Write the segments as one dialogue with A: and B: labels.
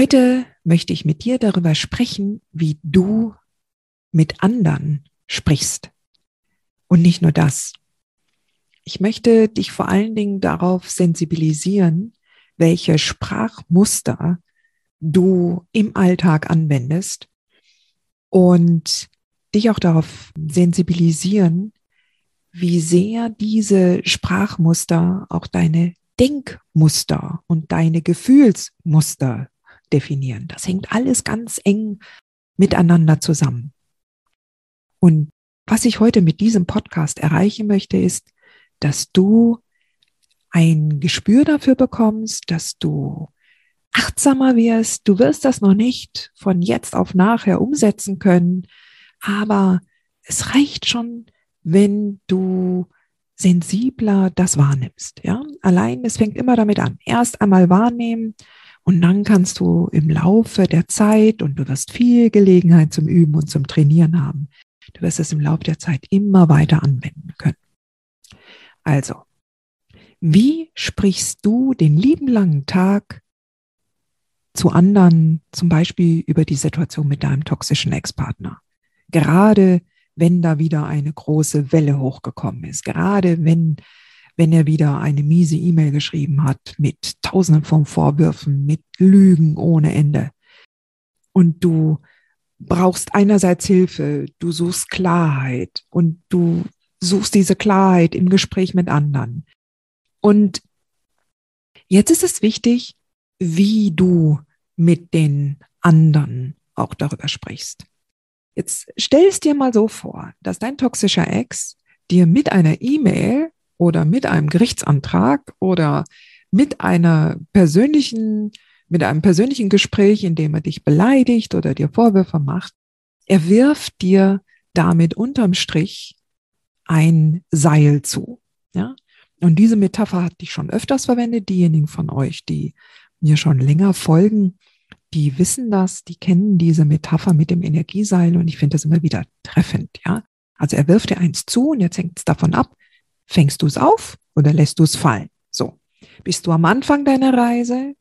A: Heute möchte ich mit dir darüber sprechen, wie du mit anderen sprichst. Und nicht nur das. Ich möchte dich vor allen Dingen darauf sensibilisieren, welche Sprachmuster du im Alltag anwendest und dich auch darauf sensibilisieren, wie sehr diese Sprachmuster auch deine Denkmuster und deine Gefühlsmuster definieren. Das hängt alles ganz eng miteinander zusammen. Und was ich heute mit diesem Podcast erreichen möchte, ist, dass du ein Gespür dafür bekommst, dass du achtsamer wirst. Du wirst das noch nicht von jetzt auf nachher umsetzen können, aber es reicht schon, wenn du sensibler das wahrnimmst. Ja, allein es fängt immer damit an. Erst einmal wahrnehmen, und dann kannst du im Laufe der Zeit, und du wirst viel Gelegenheit zum Üben und zum Trainieren haben, du wirst es im Laufe der Zeit immer weiter anwenden können. Also, wie sprichst du den lieben langen Tag zu anderen, zum Beispiel über die Situation mit deinem toxischen Ex-Partner? Gerade wenn da wieder eine große Welle hochgekommen ist, gerade wenn wenn er wieder eine miese E-Mail geschrieben hat mit tausenden von Vorwürfen, mit Lügen ohne Ende. Und du brauchst einerseits Hilfe, du suchst Klarheit und du suchst diese Klarheit im Gespräch mit anderen. Und jetzt ist es wichtig, wie du mit den anderen auch darüber sprichst. Jetzt stellst dir mal so vor, dass dein toxischer Ex dir mit einer E-Mail oder mit einem Gerichtsantrag oder mit einer persönlichen, mit einem persönlichen Gespräch, in dem er dich beleidigt oder dir Vorwürfe macht, er wirft dir damit unterm Strich ein Seil zu. Ja? Und diese Metapher hatte ich schon öfters verwendet. Diejenigen von euch, die mir schon länger folgen, die wissen das, die kennen diese Metapher mit dem Energieseil und ich finde das immer wieder treffend. Ja, also er wirft dir eins zu und jetzt hängt es davon ab, Fängst du es auf oder lässt du es fallen? So. Bist du am Anfang deiner Reise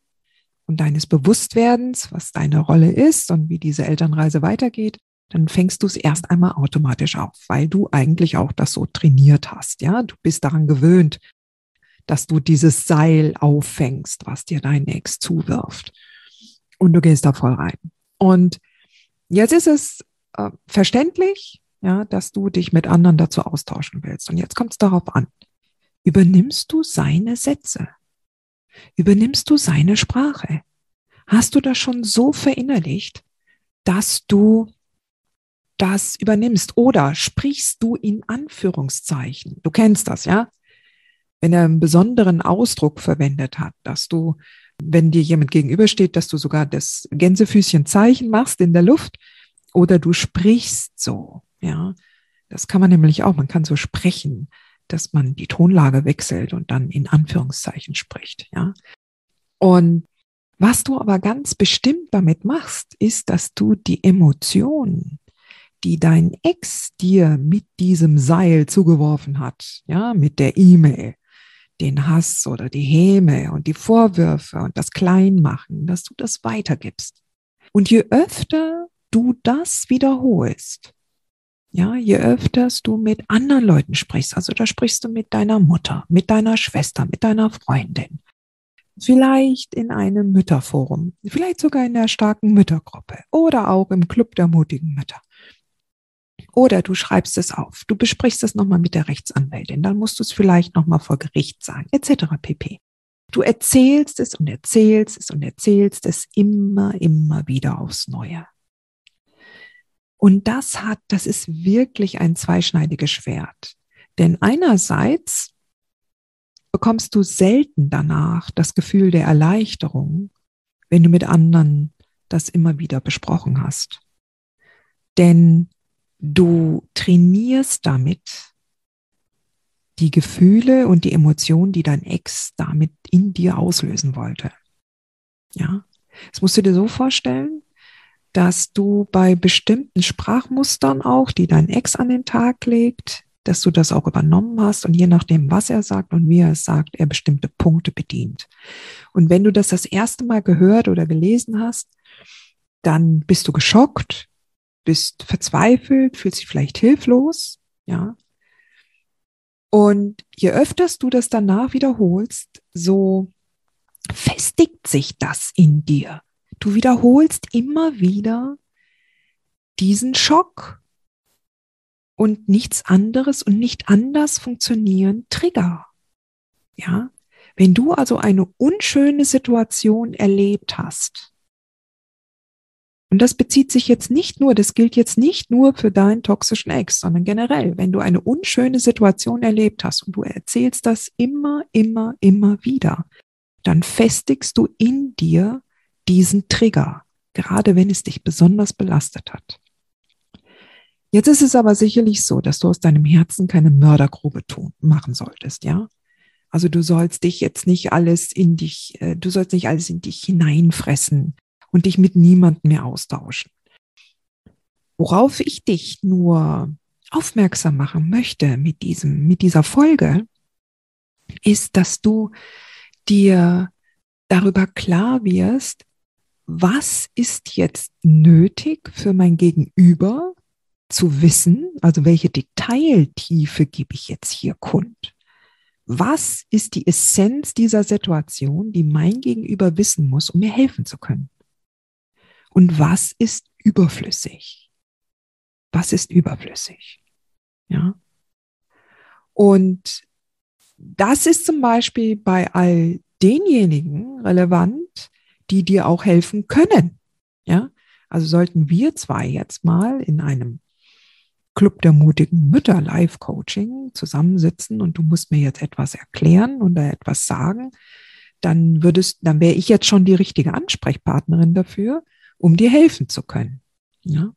A: und deines Bewusstwerdens, was deine Rolle ist und wie diese Elternreise weitergeht, dann fängst du es erst einmal automatisch auf, weil du eigentlich auch das so trainiert hast. Ja, du bist daran gewöhnt, dass du dieses Seil auffängst, was dir dein Ex zuwirft. Und du gehst da voll rein. Und jetzt ist es äh, verständlich, ja, dass du dich mit anderen dazu austauschen willst. Und jetzt kommt es darauf an. Übernimmst du seine Sätze? Übernimmst du seine Sprache? Hast du das schon so verinnerlicht, dass du das übernimmst? Oder sprichst du in Anführungszeichen? Du kennst das, ja? Wenn er einen besonderen Ausdruck verwendet hat, dass du, wenn dir jemand gegenübersteht, dass du sogar das Gänsefüßchen Zeichen machst in der Luft oder du sprichst so. Ja, das kann man nämlich auch. Man kann so sprechen, dass man die Tonlage wechselt und dann in Anführungszeichen spricht. Ja, und was du aber ganz bestimmt damit machst, ist, dass du die Emotionen, die dein Ex dir mit diesem Seil zugeworfen hat, ja, mit der E-Mail, den Hass oder die Häme und die Vorwürfe und das Kleinmachen, dass du das weitergibst. Und je öfter du das wiederholst, ja, je öfters du mit anderen Leuten sprichst, also da sprichst du mit deiner Mutter, mit deiner Schwester, mit deiner Freundin, vielleicht in einem Mütterforum, vielleicht sogar in der starken Müttergruppe oder auch im Club der mutigen Mütter. Oder du schreibst es auf, du besprichst es nochmal mit der Rechtsanwältin, dann musst du es vielleicht nochmal vor Gericht sagen, etc. pp. Du erzählst es und erzählst es und erzählst es immer, immer wieder aufs Neue. Und das hat, das ist wirklich ein zweischneidiges Schwert. Denn einerseits bekommst du selten danach das Gefühl der Erleichterung, wenn du mit anderen das immer wieder besprochen hast. Denn du trainierst damit die Gefühle und die Emotionen, die dein Ex damit in dir auslösen wollte. Ja, das musst du dir so vorstellen, dass du bei bestimmten Sprachmustern auch, die dein Ex an den Tag legt, dass du das auch übernommen hast und je nachdem, was er sagt und wie er es sagt, er bestimmte Punkte bedient. Und wenn du das das erste Mal gehört oder gelesen hast, dann bist du geschockt, bist verzweifelt, fühlst dich vielleicht hilflos, ja. Und je öfters du das danach wiederholst, so festigt sich das in dir. Du wiederholst immer wieder diesen Schock und nichts anderes und nicht anders funktionieren Trigger. Ja, wenn du also eine unschöne Situation erlebt hast, und das bezieht sich jetzt nicht nur, das gilt jetzt nicht nur für deinen toxischen Ex, sondern generell, wenn du eine unschöne Situation erlebt hast und du erzählst das immer, immer, immer wieder, dann festigst du in dir diesen Trigger, gerade wenn es dich besonders belastet hat. Jetzt ist es aber sicherlich so, dass du aus deinem Herzen keine Mördergrube tun, machen solltest, ja? Also du sollst dich jetzt nicht alles in dich, äh, du sollst nicht alles in dich hineinfressen und dich mit niemandem mehr austauschen. Worauf ich dich nur aufmerksam machen möchte mit diesem, mit dieser Folge, ist, dass du dir darüber klar wirst, was ist jetzt nötig für mein Gegenüber zu wissen, also welche Detailtiefe gebe ich jetzt hier kund? Was ist die Essenz dieser Situation, die mein Gegenüber wissen muss, um mir helfen zu können? Und was ist überflüssig? Was ist überflüssig? Ja. Und das ist zum Beispiel bei all denjenigen relevant, die dir auch helfen können. Ja. Also sollten wir zwei jetzt mal in einem Club der mutigen Mütter Live Coaching zusammensitzen und du musst mir jetzt etwas erklären oder etwas sagen, dann würdest, dann wäre ich jetzt schon die richtige Ansprechpartnerin dafür, um dir helfen zu können. Ja?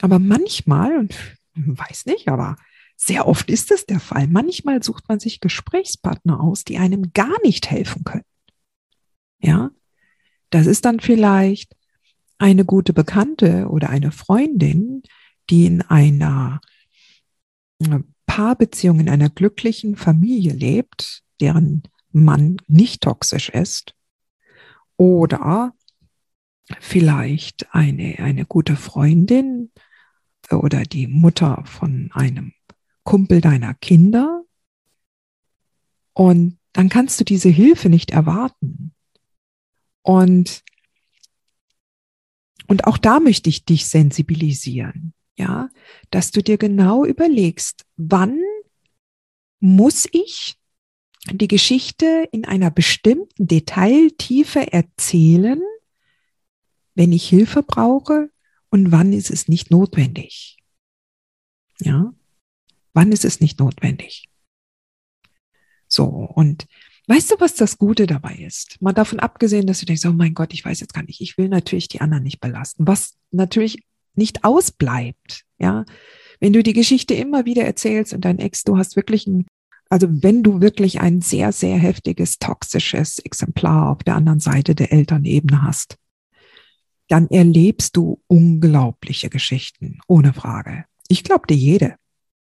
A: Aber manchmal, und weiß nicht, aber sehr oft ist es der Fall, manchmal sucht man sich Gesprächspartner aus, die einem gar nicht helfen können. Ja, das ist dann vielleicht eine gute Bekannte oder eine Freundin, die in einer äh, Paarbeziehung, in einer glücklichen Familie lebt, deren Mann nicht toxisch ist. Oder vielleicht eine, eine gute Freundin oder die Mutter von einem Kumpel deiner Kinder. Und dann kannst du diese Hilfe nicht erwarten. Und, und auch da möchte ich dich sensibilisieren, ja, dass du dir genau überlegst, wann muss ich die Geschichte in einer bestimmten Detailtiefe erzählen, wenn ich Hilfe brauche und wann ist es nicht notwendig? Ja? Wann ist es nicht notwendig? So, und weißt du, was das Gute dabei ist? Mal davon abgesehen, dass du denkst, oh mein Gott, ich weiß jetzt gar nicht, ich will natürlich die anderen nicht belasten, was natürlich nicht ausbleibt, ja? Wenn du die Geschichte immer wieder erzählst und dein Ex, du hast wirklich ein, also wenn du wirklich ein sehr, sehr heftiges, toxisches Exemplar auf der anderen Seite der Elternebene hast, dann erlebst du unglaubliche Geschichten, ohne Frage. Ich glaube dir jede.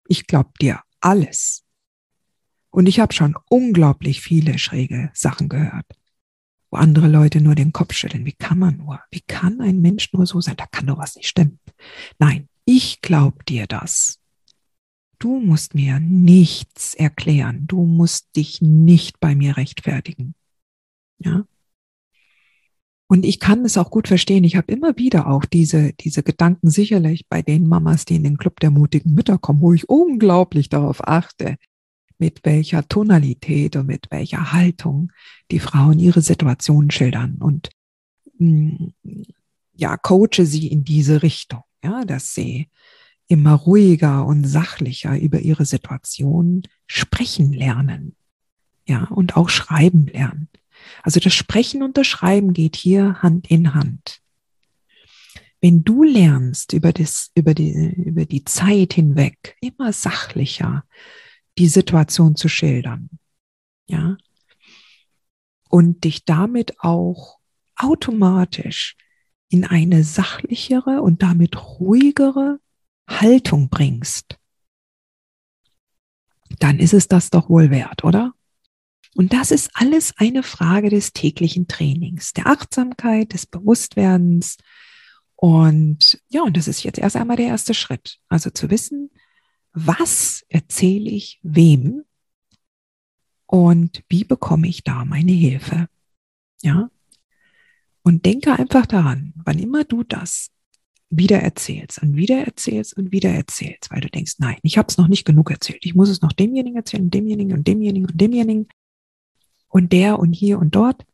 A: Ich glaube dir alles. Und ich habe schon unglaublich viele schräge Sachen gehört, wo andere Leute nur den Kopf schütteln. Wie kann man nur? Wie kann ein Mensch nur so sein? Da kann doch was nicht stimmen. Nein, ich glaube dir das. Du musst mir nichts erklären. Du musst dich nicht bei mir rechtfertigen. Ja? Und ich kann es auch gut verstehen. Ich habe immer wieder auch diese, diese Gedanken sicherlich bei den Mamas, die in den Club der mutigen Mütter kommen, wo ich unglaublich darauf achte, mit welcher Tonalität und mit welcher Haltung die Frauen ihre Situation schildern und mm, ja, coache sie in diese Richtung, ja, dass sie immer ruhiger und sachlicher über ihre Situation sprechen lernen, ja, und auch schreiben lernen. Also das Sprechen und das Schreiben geht hier Hand in Hand. Wenn du lernst über, das, über, die, über die Zeit hinweg immer sachlicher die Situation zu schildern, ja, und dich damit auch automatisch in eine sachlichere und damit ruhigere Haltung bringst, dann ist es das doch wohl wert, oder? Und das ist alles eine Frage des täglichen Trainings, der Achtsamkeit, des Bewusstwerdens. Und ja, und das ist jetzt erst einmal der erste Schritt. Also zu wissen, was erzähle ich wem und wie bekomme ich da meine Hilfe? Ja. Und denke einfach daran, wann immer du das wieder erzählst und wieder erzählst und wieder erzählst, weil du denkst, nein, ich habe es noch nicht genug erzählt. Ich muss es noch demjenigen erzählen demjenigen und demjenigen und demjenigen und der und hier und dort,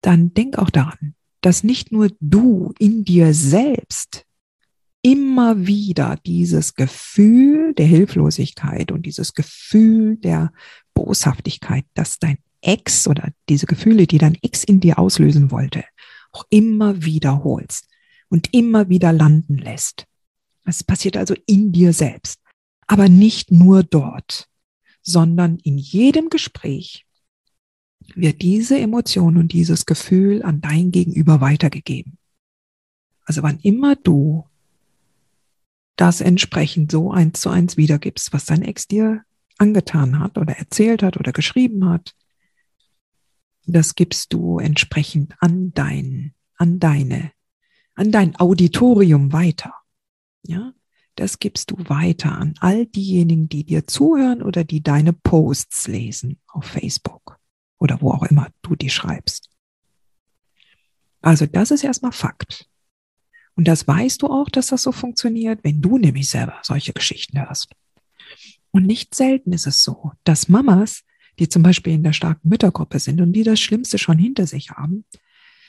A: dann denk auch daran, dass nicht nur du in dir selbst immer wieder dieses Gefühl der Hilflosigkeit und dieses Gefühl der Boshaftigkeit, dass dein Ex oder diese Gefühle, die dein Ex in dir auslösen wollte, auch immer wiederholst und immer wieder landen lässt. Es passiert also in dir selbst, aber nicht nur dort, sondern in jedem Gespräch, wird diese Emotion und dieses Gefühl an dein Gegenüber weitergegeben. Also wann immer du das entsprechend so eins zu eins wiedergibst, was dein Ex dir angetan hat oder erzählt hat oder geschrieben hat, das gibst du entsprechend an dein, an deine, an dein Auditorium weiter. Ja, das gibst du weiter an all diejenigen, die dir zuhören oder die deine Posts lesen auf Facebook oder wo auch immer du die schreibst. Also das ist erstmal Fakt. Und das weißt du auch, dass das so funktioniert, wenn du nämlich selber solche Geschichten hörst. Und nicht selten ist es so, dass Mamas, die zum Beispiel in der starken Müttergruppe sind und die das Schlimmste schon hinter sich haben,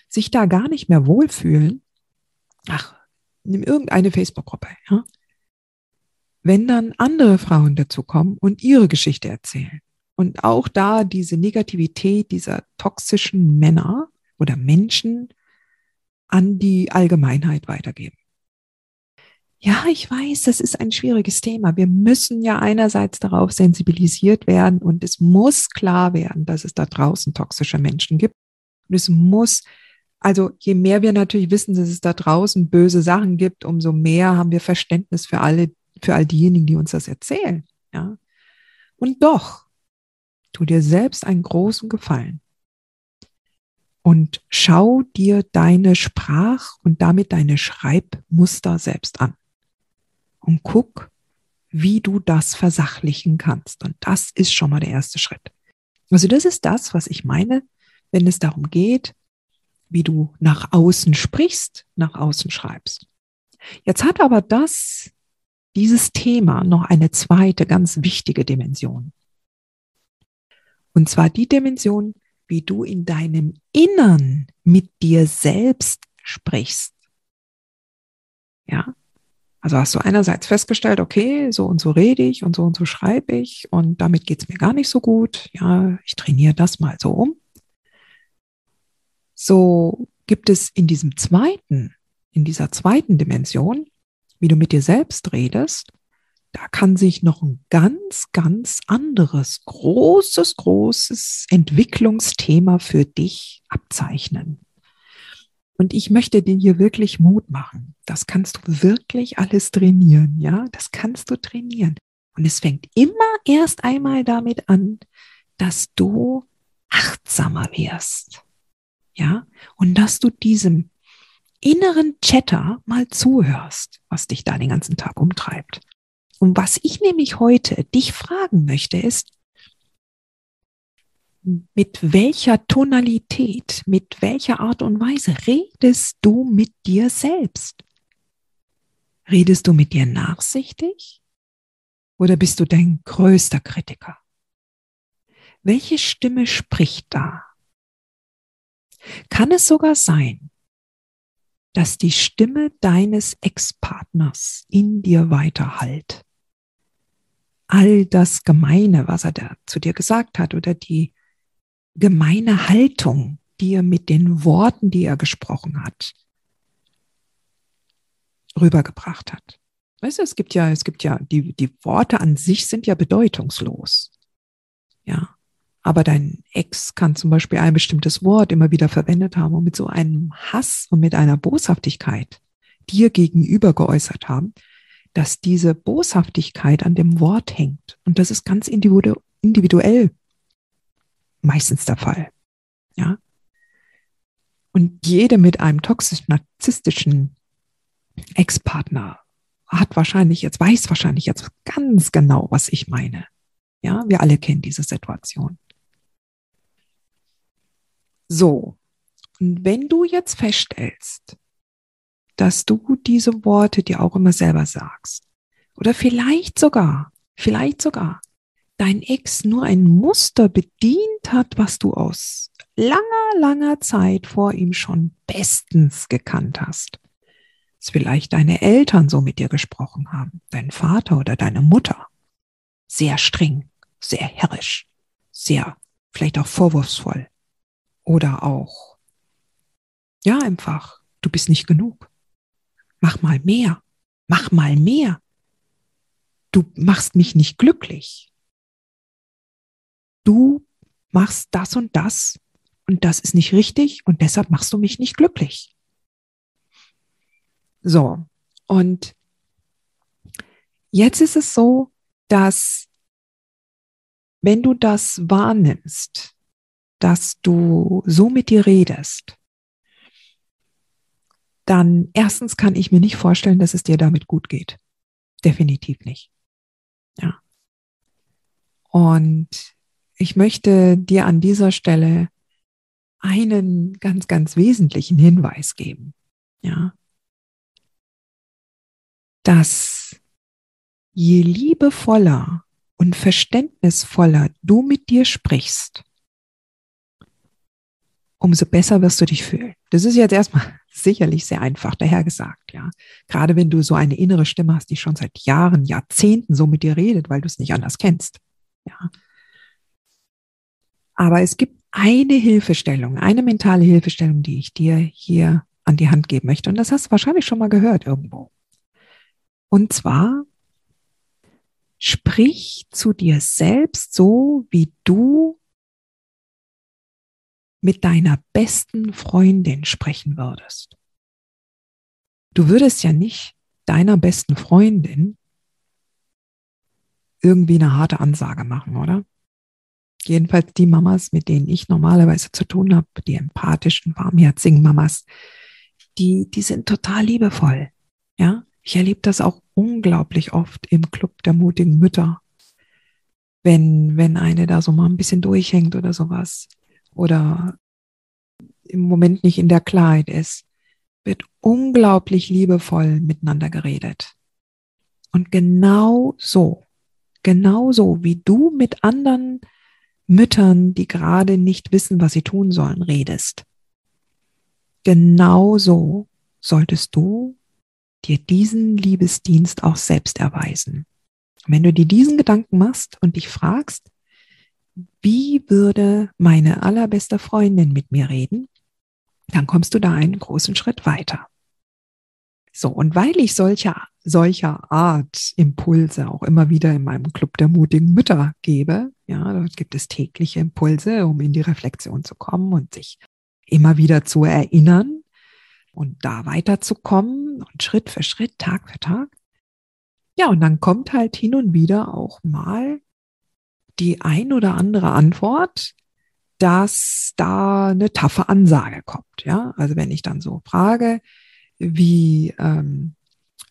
A: sich da gar nicht mehr wohlfühlen. Ach, nimm irgendeine Facebook-Gruppe, ja. Wenn dann andere Frauen dazu kommen und ihre Geschichte erzählen und auch da diese Negativität dieser toxischen Männer oder Menschen an die Allgemeinheit weitergeben. Ja, ich weiß, das ist ein schwieriges Thema. Wir müssen ja einerseits darauf sensibilisiert werden und es muss klar werden, dass es da draußen toxische Menschen gibt. Und es muss, also je mehr wir natürlich wissen, dass es da draußen böse Sachen gibt, umso mehr haben wir Verständnis für alle, für all diejenigen, die uns das erzählen. Ja. Und doch tu dir selbst einen großen Gefallen und schau dir deine Sprach- und damit deine Schreibmuster selbst an und guck, wie du das versachlichen kannst. Und das ist schon mal der erste Schritt. Also das ist das, was ich meine, wenn es darum geht, wie du nach außen sprichst, nach außen schreibst. Jetzt hat aber das, dieses Thema noch eine zweite ganz wichtige Dimension. Und zwar die Dimension, wie du in deinem Innern mit dir selbst sprichst. Ja. Also hast du einerseits festgestellt, okay, so und so rede ich und so und so schreibe ich und damit geht es mir gar nicht so gut. Ja, ich trainiere das mal so um. So gibt es in diesem zweiten, in dieser zweiten Dimension, wie du mit dir selbst redest, da kann sich noch ein ganz, ganz anderes, großes, großes Entwicklungsthema für dich abzeichnen. Und ich möchte dir hier wirklich Mut machen. Das kannst du wirklich alles trainieren, ja? Das kannst du trainieren. Und es fängt immer erst einmal damit an, dass du achtsamer wirst. Ja? Und dass du diesem inneren Chatter mal zuhörst, was dich da den ganzen Tag umtreibt. Und was ich nämlich heute dich fragen möchte, ist, mit welcher Tonalität, mit welcher Art und Weise redest du mit dir selbst? Redest du mit dir nachsichtig? Oder bist du dein größter Kritiker? welche Stimme spricht da? Kann es sogar sein, dass die Stimme deines Ex-Partners in dir weiterhallt? All das Gemeine, was er da zu dir gesagt hat oder die gemeine Haltung, die er mit den Worten, die er gesprochen hat, rübergebracht hat. Weißt du, es gibt ja, es gibt ja, die, die Worte an sich sind ja bedeutungslos. Ja. Aber dein Ex kann zum Beispiel ein bestimmtes Wort immer wieder verwendet haben und mit so einem Hass und mit einer Boshaftigkeit dir gegenüber geäußert haben, dass diese Boshaftigkeit an dem Wort hängt. Und das ist ganz individuell meistens der Fall. Ja. Und jede mit einem toxisch-narzisstischen Ex-Partner hat wahrscheinlich jetzt, weiß wahrscheinlich jetzt ganz genau, was ich meine. Ja, wir alle kennen diese Situation. So. Und wenn du jetzt feststellst, dass du diese Worte dir auch immer selber sagst, oder vielleicht sogar, vielleicht sogar dein Ex nur ein Muster bedient hat, was du aus langer, langer Zeit vor ihm schon bestens gekannt hast. Dass vielleicht deine Eltern so mit dir gesprochen haben, dein Vater oder deine Mutter. Sehr streng, sehr herrisch, sehr vielleicht auch vorwurfsvoll. Oder auch, ja, einfach, du bist nicht genug. Mach mal mehr, mach mal mehr. Du machst mich nicht glücklich du machst das und das und das ist nicht richtig und deshalb machst du mich nicht glücklich. So, und jetzt ist es so, dass wenn du das wahrnimmst, dass du so mit dir redest, dann erstens kann ich mir nicht vorstellen, dass es dir damit gut geht. Definitiv nicht. Ja. Und ich möchte dir an dieser Stelle einen ganz, ganz wesentlichen Hinweis geben. Ja. Dass je liebevoller und verständnisvoller du mit dir sprichst, umso besser wirst du dich fühlen. Das ist jetzt erstmal sicherlich sehr einfach dahergesagt, ja. Gerade wenn du so eine innere Stimme hast, die schon seit Jahren, Jahrzehnten so mit dir redet, weil du es nicht anders kennst, ja. Aber es gibt eine Hilfestellung, eine mentale Hilfestellung, die ich dir hier an die Hand geben möchte. Und das hast du wahrscheinlich schon mal gehört irgendwo. Und zwar, sprich zu dir selbst so, wie du mit deiner besten Freundin sprechen würdest. Du würdest ja nicht deiner besten Freundin irgendwie eine harte Ansage machen, oder? jedenfalls die Mamas, mit denen ich normalerweise zu tun habe, die empathischen, warmherzigen Mamas, die, die sind total liebevoll. Ja, ich erlebe das auch unglaublich oft im Club der mutigen Mütter. Wenn, wenn eine da so mal ein bisschen durchhängt oder sowas oder im Moment nicht in der Klarheit ist, wird unglaublich liebevoll miteinander geredet. Und genau so, genau so, wie du mit anderen Müttern, die gerade nicht wissen, was sie tun sollen, redest. Genauso solltest du dir diesen Liebesdienst auch selbst erweisen. wenn du dir diesen Gedanken machst und dich fragst, wie würde meine allerbeste Freundin mit mir reden, dann kommst du da einen großen Schritt weiter. So, und weil ich solcher, solcher Art Impulse auch immer wieder in meinem Club der mutigen Mütter gebe, ja, dort gibt es tägliche Impulse, um in die Reflexion zu kommen und sich immer wieder zu erinnern und da weiterzukommen und Schritt für Schritt, Tag für Tag. Ja, und dann kommt halt hin und wieder auch mal die ein oder andere Antwort, dass da eine taffe Ansage kommt. Ja, also wenn ich dann so frage, wie ähm,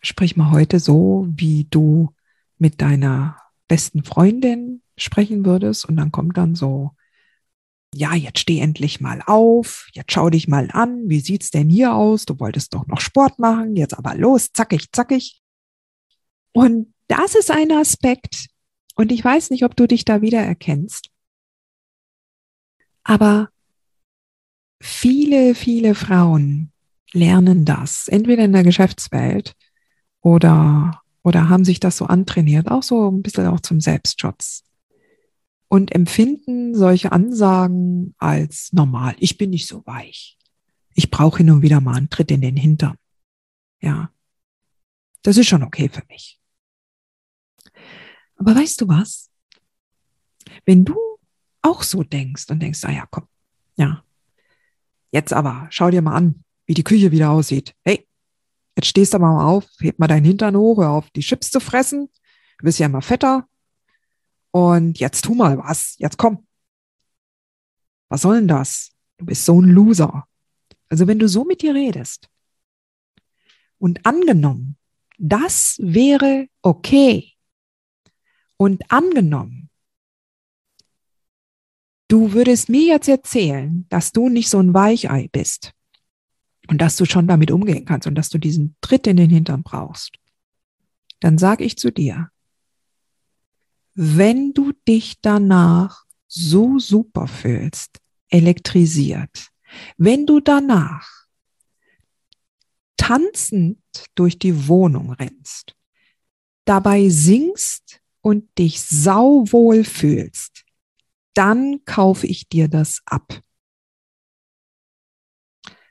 A: sprich mal heute so, wie du mit deiner besten Freundin sprechen würdest und dann kommt dann so, ja, jetzt steh endlich mal auf, jetzt schau dich mal an, wie sieht's denn hier aus? Du wolltest doch noch Sport machen, jetzt aber los, zackig, zackig. Und das ist ein Aspekt, und ich weiß nicht, ob du dich da wieder erkennst. Aber viele, viele Frauen lernen das, entweder in der Geschäftswelt oder, oder haben sich das so antrainiert, auch so ein bisschen auch zum Selbstschutz und empfinden solche Ansagen als normal. Ich bin nicht so weich. Ich brauche hin und wieder mal einen Tritt in den Hintern. Ja, das ist schon okay für mich. Aber weißt du was? Wenn du auch so denkst und denkst, ah ja, komm, ja, jetzt aber, schau dir mal an, wie die Küche wieder aussieht. Hey, jetzt stehst du mal auf, heb mal deinen Hintern hoch, hör auf, die Chips zu fressen. Du bist ja immer fetter. Und jetzt tu mal was. Jetzt komm. Was soll denn das? Du bist so ein Loser. Also wenn du so mit dir redest und angenommen, das wäre okay. Und angenommen, du würdest mir jetzt erzählen, dass du nicht so ein Weichei bist und dass du schon damit umgehen kannst und dass du diesen Tritt in den Hintern brauchst, dann sage ich zu dir, wenn du dich danach so super fühlst, elektrisiert, wenn du danach tanzend durch die Wohnung rennst, dabei singst und dich sauwohl fühlst, dann kaufe ich dir das ab.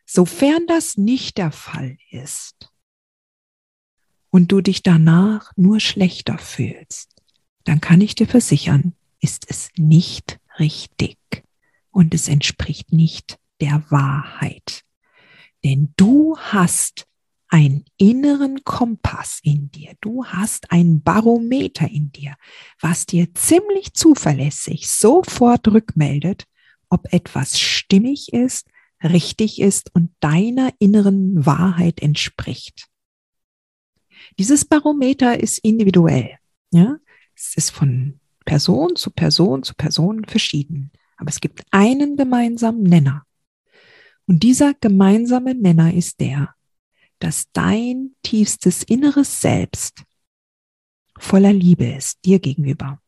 A: Sofern das nicht der Fall ist und du dich danach nur schlechter fühlst, dann kann ich dir versichern, ist es nicht richtig und es entspricht nicht der Wahrheit. Denn du hast einen inneren Kompass in dir, du hast ein Barometer in dir, was dir ziemlich zuverlässig sofort rückmeldet, ob etwas stimmig ist richtig ist und deiner inneren Wahrheit entspricht. Dieses Barometer ist individuell. Ja? Es ist von Person zu Person zu Person verschieden. Aber es gibt einen gemeinsamen Nenner. Und dieser gemeinsame Nenner ist der, dass dein tiefstes inneres Selbst voller Liebe ist dir gegenüber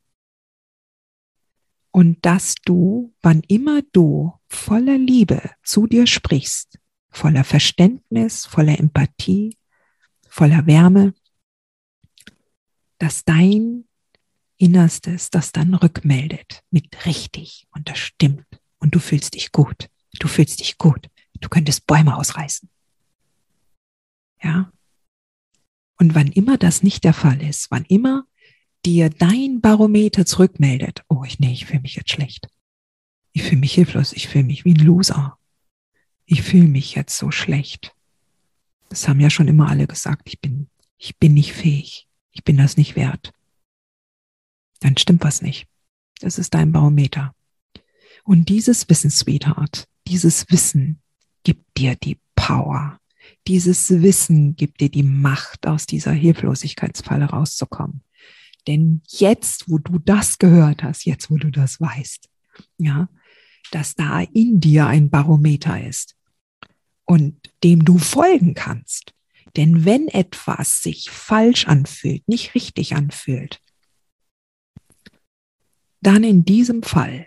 A: und dass du, wann immer du voller Liebe zu dir sprichst, voller Verständnis, voller Empathie, voller Wärme, dass dein Innerstes das dann rückmeldet mit richtig und das stimmt und du fühlst dich gut. Du fühlst dich gut. Du könntest Bäume ausreißen. Ja? Und wann immer das nicht der Fall ist, wann immer dir dein Barometer zurückmeldet, oh, ich, nee, ich fühle mich jetzt schlecht. Ich fühle mich hilflos, ich fühle mich wie ein Loser. Ich fühle mich jetzt so schlecht. Das haben ja schon immer alle gesagt, ich bin, ich bin nicht fähig. Ich bin das nicht wert. Dann stimmt was nicht. Das ist dein Barometer. Und dieses Wissen, Sweetheart, dieses Wissen gibt dir die Power. Dieses Wissen gibt dir die Macht, aus dieser Hilflosigkeitsfalle rauszukommen. Denn jetzt, wo du das gehört hast, jetzt, wo du das weißt, ja, dass da in dir ein Barometer ist und dem du folgen kannst. Denn wenn etwas sich falsch anfühlt, nicht richtig anfühlt, dann in diesem Fall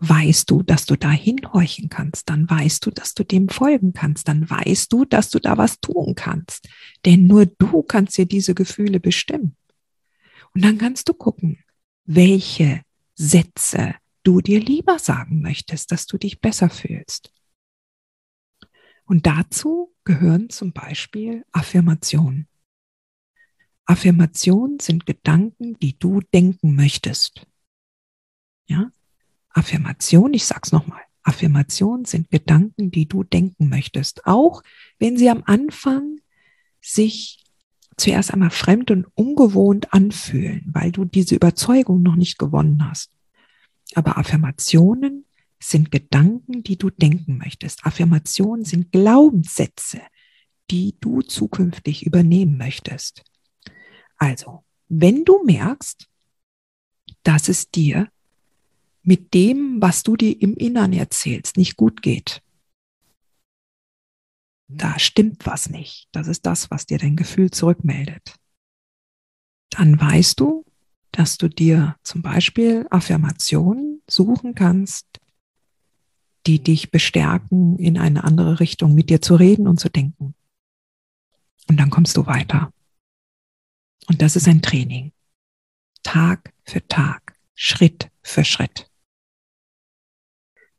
A: weißt du, dass du da hinhorchen kannst, dann weißt du, dass du dem folgen kannst, dann weißt du, dass du da was tun kannst. Denn nur du kannst dir diese Gefühle bestimmen. Und dann kannst du gucken, welche Sätze du dir lieber sagen möchtest, dass du dich besser fühlst. Und dazu gehören zum Beispiel Affirmationen. Affirmationen sind Gedanken, die du denken möchtest. Ja? Affirmation, ich sag's nochmal. Affirmationen sind Gedanken, die du denken möchtest. Auch wenn sie am Anfang sich zuerst einmal fremd und ungewohnt anfühlen, weil du diese Überzeugung noch nicht gewonnen hast. Aber Affirmationen sind Gedanken, die du denken möchtest. Affirmationen sind Glaubenssätze, die du zukünftig übernehmen möchtest. Also, wenn du merkst, dass es dir mit dem, was du dir im Innern erzählst, nicht gut geht, da stimmt was nicht. Das ist das, was dir dein Gefühl zurückmeldet. Dann weißt du, dass du dir zum Beispiel Affirmationen suchen kannst, die dich bestärken, in eine andere Richtung mit dir zu reden und zu denken. Und dann kommst du weiter. Und das ist ein Training. Tag für Tag, Schritt für Schritt.